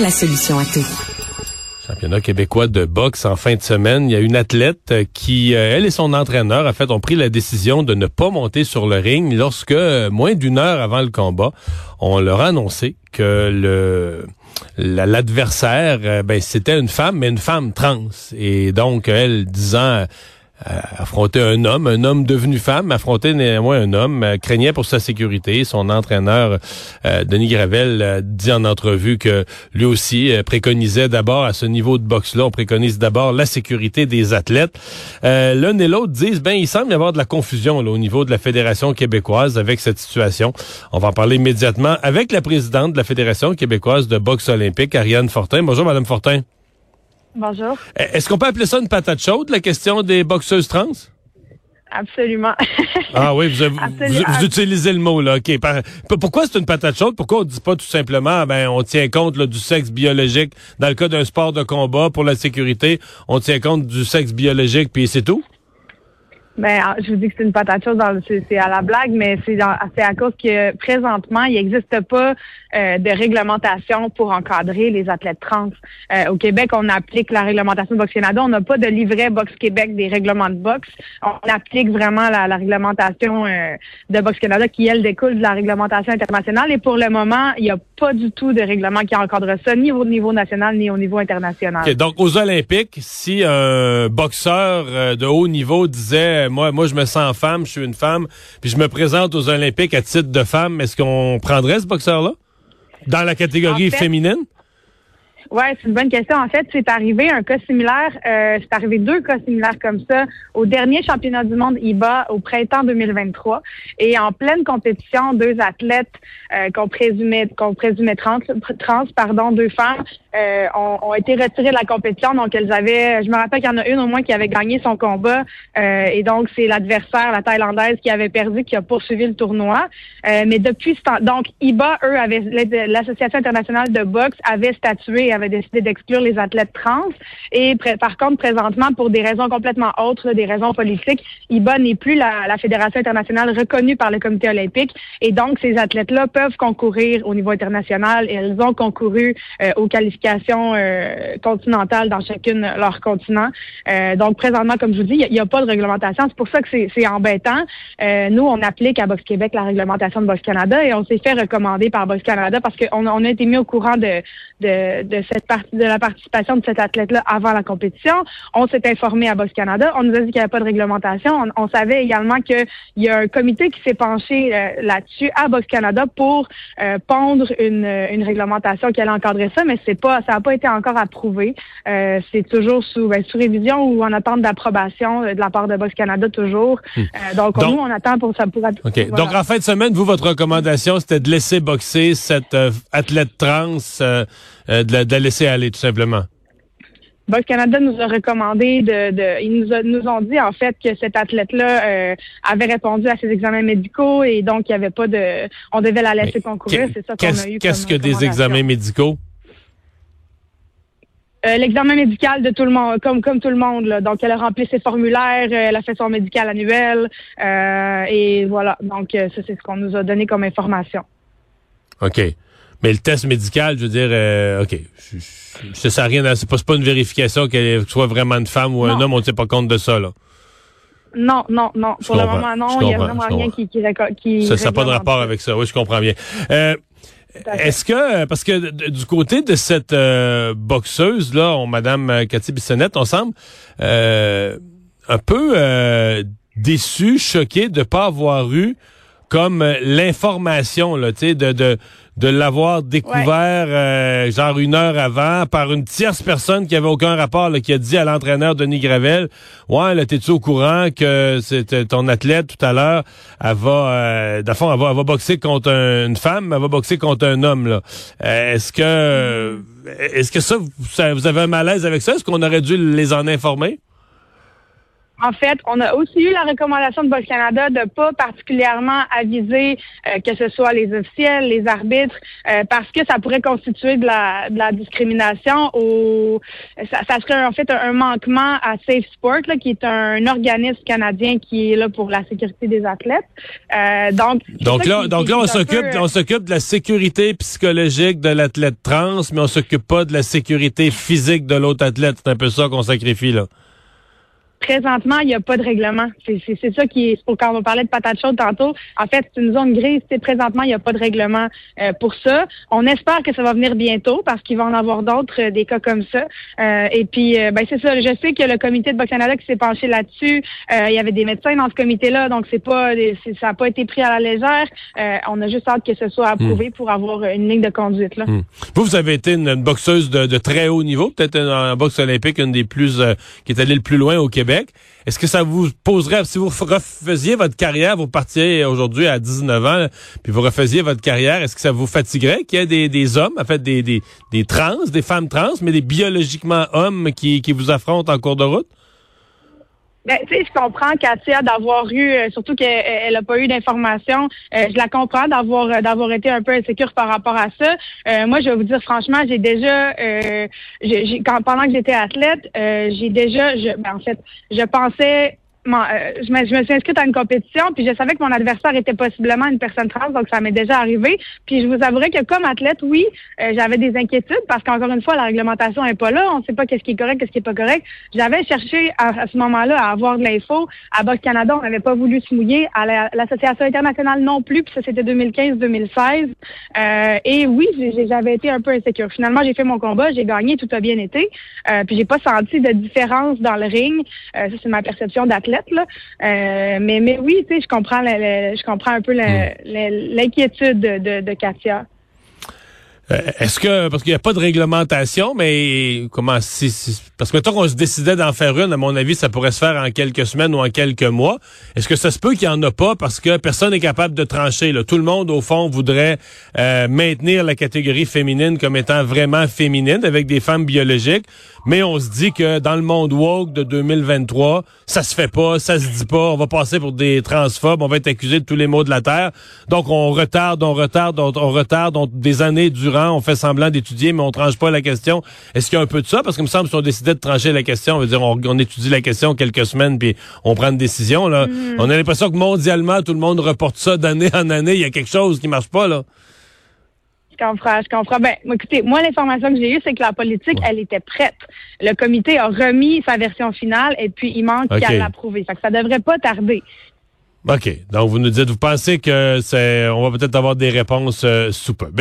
la solution à tout. Championnat québécois de boxe en fin de semaine. Il y a une athlète qui, euh, elle et son entraîneur, en fait, ont pris la décision de ne pas monter sur le ring lorsque, euh, moins d'une heure avant le combat, on leur a annoncé que le l'adversaire, euh, ben, c'était une femme, mais une femme trans. Et donc, elle disant euh, affronter un homme, un homme devenu femme, affronter néanmoins un homme, euh, craignait pour sa sécurité. Son entraîneur, euh, Denis Gravel, dit en entrevue que lui aussi préconisait d'abord, à ce niveau de boxe-là, on préconise d'abord la sécurité des athlètes. L'un et l'autre disent, ben, il semble y avoir de la confusion là, au niveau de la Fédération québécoise avec cette situation. On va en parler immédiatement avec la présidente de la Fédération québécoise de boxe olympique, Ariane Fortin. Bonjour, Madame Fortin. Bonjour. Eh, est-ce qu'on peut appeler ça une patate chaude, la question des boxeuses trans? Absolument. ah oui, vous, utilisez le mot, là. OK. pourquoi c'est une patate chaude? Pourquoi on ne dit pas tout simplement, ben, on tient compte du sexe biologique dans le cas d'un sport de combat pour la sécurité, on tient compte du sexe biologique, puis c'est tout? Ben, ah, je vous dis que c'est une patate chaude, c'est à la blague, mais c'est à cause que présentement, il n'existe pas euh, de réglementation pour encadrer les athlètes trans. Euh, au Québec, on applique la réglementation de Boxe Canada. On n'a pas de livret Boxe Québec des règlements de boxe. On applique vraiment la, réglementation euh, de Boxe Canada qui, elle, découle de la réglementation internationale. Et pour le moment, il n'y a pas du tout de règlement qui encadre ça, ni au niveau national, ni au niveau international. donc, aux Olympiques, si un boxeur de haut niveau disait moi, moi, je me sens femme, je suis une femme, puis je me présente aux Olympiques à titre de femme. Est-ce qu'on prendrait ce boxeur-là? Dans la catégorie féminine? Oui, c'est une bonne question. En fait, c'est arrivé un cas similaire. Euh, c'est arrivé deux cas similaires comme ça au dernier championnat du monde IBA au printemps 2023. Et en pleine compétition, deux athlètes euh, qu'on présumait qu'on présumait trans, trans, pardon, deux femmes euh, ont, été retirées de la compétition. Donc elles avaient, je me rappelle qu'il y en a une au moins qui avait gagné son combat. Euh, et donc c'est l'adversaire, la thaïlandaise, qui avait perdu, qui a poursuivi le tournoi. Euh, mais depuis ce temps, donc IBA, eux, l'association internationale de boxe avait statué avait décidé d'exclure les athlètes trans. Et par contre, présentement, pour des raisons complètement autres, des raisons politiques, IBA n'est plus la, fédération internationale reconnue par le comité olympique. Et donc, ces athlètes-là peuvent concourir au niveau international et elles ont concouru euh, aux qualifications euh, continentales dans chacune leur continent. Euh, donc, présentement, comme je vous dis, il n'y a, pas de réglementation. C'est pour ça que c'est embêtant. nous, on applique à Boxe Québec la réglementation de Boxe Canada et on s'est fait recommander par Boxe Canada parce qu'on on a été mis au courant de, de, de cette partie de la participation de cet athlète-là avant la compétition. On s'est informé à Boxe Canada. On nous a dit qu'il n'y avait pas de réglementation. On, savait également qu'il y a un comité qui s'est penché euh, là-dessus à Boxe Canada pour euh, pondre une, une, réglementation qui allait encadrer ça, mais c'est pas, ça n'a pas été encore approuvé. Euh, c'est toujours sous, ben, sous révision ou en attente d'approbation de la part de Boxe Canada toujours. Hmm. Donc, nous, on attend pour ça. Pour, OK. Donc, en fin de semaine, vous, votre recommandation, c'était de laisser boxer cette athlète trans euh, de, la, laisser aller, tout simplement. Box Canada nous a recommandé de, ils nous, ont dit en fait que cet athlète-là euh, avait répondu à ses examens médicaux et donc il n'y avait pas de, on devait la laisser concourir. C'est ça qu'on a eu. Qu'est-ce que des examens médicaux? Euh, l'examen médical de tout le monde, comme comme tout le monde. Là. Donc, elle a rempli ses formulaires, elle a fait son médical annuel, et voilà. Donc, ça c'est ce qu'on nous a donné comme information. OK. Mais le test médical, je veux dire, euh, OK, ça sert à rien, c'est pas, pas une vérification qu'elle soit vraiment une femme ou un homme, on ne tient pas compte de ça, là. Non, non, non. Pour le moment, non, il n'y a vraiment rien qui, qui, qui Ça n'a pas de rapport avec ça, oui, je comprends bien. Euh, est-ce que, parce que du côté de cette euh, boxeuse, là, on, Madame Cathy Bissonnette, on semble un peu déçu, choqué de ne pas avoir eu comme l'information, là, tu sais, de, de de l'avoir découvert euh, genre une heure avant par une tierce personne qui avait aucun rapport, là, qui a dit à l'entraîneur Denis Gravel, ouais, là, t'es-tu au courant que c'était ton athlète tout à l'heure, elle va, euh, elle va, elle va boxer contre une femme, elle va boxer contre un homme, là. Euh, est-ce que, est-ce que ça, vous avez un malaise avec ça? Est-ce qu'on aurait dû les en informer? En fait, on a aussi eu la recommandation de Box Canada de pas particulièrement aviser euh, que ce soit les officiels, les arbitres, euh, parce que ça pourrait constituer de la, de la discrimination ou ça, ça, serait en fait un, manquement à Safe Sport, là, qui est un organisme canadien qui est là pour la sécurité des athlètes. Euh, donc, donc là, donc là, on s'occupe, on s'occupe de la sécurité psychologique de l'athlète trans, mais on s'occupe pas de la sécurité physique de l'autre athlète. C'est un peu ça qu'on sacrifie là. Présentement, il n'y a pas de règlement. C'est ça qui est, quand on parlait de patate chaude tantôt, en fait, c'est une zone grise. Présentement, il n'y a pas de règlement euh, pour ça. On espère que ça va venir bientôt parce qu'il va en avoir d'autres, euh, des cas comme ça. Euh, et puis, ben c'est ça. Je sais que le comité de Box Canada qui s'est penché là-dessus, il y avait des médecins dans ce comité-là, donc c'est pas, ça n'a pas été pris à la légère. on a juste hâte que ce soit approuvé hmm. pour avoir une ligne de conduite. Là. Hmm. Vous, vous avez été une, boxeuse de, de, très haut niveau, peut-être en boxe olympique, une des plus, qui est allée le plus loin au Québec. Est-ce que ça vous poserait, si vous refaisiez votre carrière, vous partiez aujourd'hui à 19 ans, puis vous refaisiez votre carrière, est-ce que ça vous fatiguerait qu'il y ait des, hommes, en fait des trans, des femmes trans, mais des biologiquement hommes qui, qui vous affrontent en cours de route? Ben, tu sais, je comprends Katia d'avoir eu, euh, surtout qu'elle n'a pas eu d'informations. Euh, je la comprends d'avoir euh, d'avoir été un peu insécure par rapport à ça. moi, je vais vous dire franchement, j'ai déjà, j'ai, quand, pendant que j'étais athlète, j'ai déjà, je, ben, en fait, je pensais euh, je, me, suis inscrite à une compétition, puis je savais que mon adversaire était possiblement une personne trans, donc ça m'est déjà arrivé. Puis je vous avouerai que comme athlète, oui, euh, j'avais des inquiétudes parce qu'encore une fois, la réglementation est pas là. On ne sait pas qu'est-ce qui est correct, qu'est-ce qui est pas correct. J'avais cherché à, ce moment-là à avoir de l'info. À Box Canada, on n'avait pas voulu se mouiller. À l'Association internationale non plus, puis ça c'était 2015-2016. Euh, et oui, j'avais été un peu insécure. Finalement, j'ai fait mon combat, j'ai gagné, tout a bien été. Euh, puis j'ai pas senti de différence dans le ring. ça c'est ma perception d'athlète. Euh, mais, mais oui, tu sais, je comprends, je comprends un peu hmm. l'inquiétude de, de Katia. Euh, est-ce que parce qu'il n'y a pas de réglementation, mais comment si, parce que mettons qu'on se décidait d'en faire une, à mon avis, ça pourrait se faire en quelques semaines ou en quelques mois. Est-ce que ça se peut qu'il n'y en a pas parce que personne n'est capable de trancher? Là? Tout le monde, au fond, voudrait euh, maintenir la catégorie féminine comme étant vraiment féminine avec des femmes biologiques, mais on se dit que dans le monde woke de 2023, ça se fait pas, ça se dit pas, on va passer pour des transphobes, on va être accusé de tous les maux de la terre. Donc on retarde, on retarde, on, on retarde on, des années durant on fait semblant d'étudier, mais on tranche pas la question. Est-ce qu'il y a un peu de ça? Parce que me semble si on décidait de trancher la question, on veut dire on, étudie la question quelques semaines, puis on prend une décision. Là. Mm-hmm. On a l'impression que mondialement, tout le monde reporte ça d'année en année. Il y a quelque chose qui marche pas, là. Je comprends, je comprends. Ben, écoutez, moi, l'information que j'ai eue, c'est que la politique, elle était prête. Le comité a remis sa version finale et puis il manque qu'à l'approuver. Ça ça devrait pas tarder. OK. Donc, vous nous dites, vous pensez que c'est, on va peut-être avoir des réponses euh, sous peu.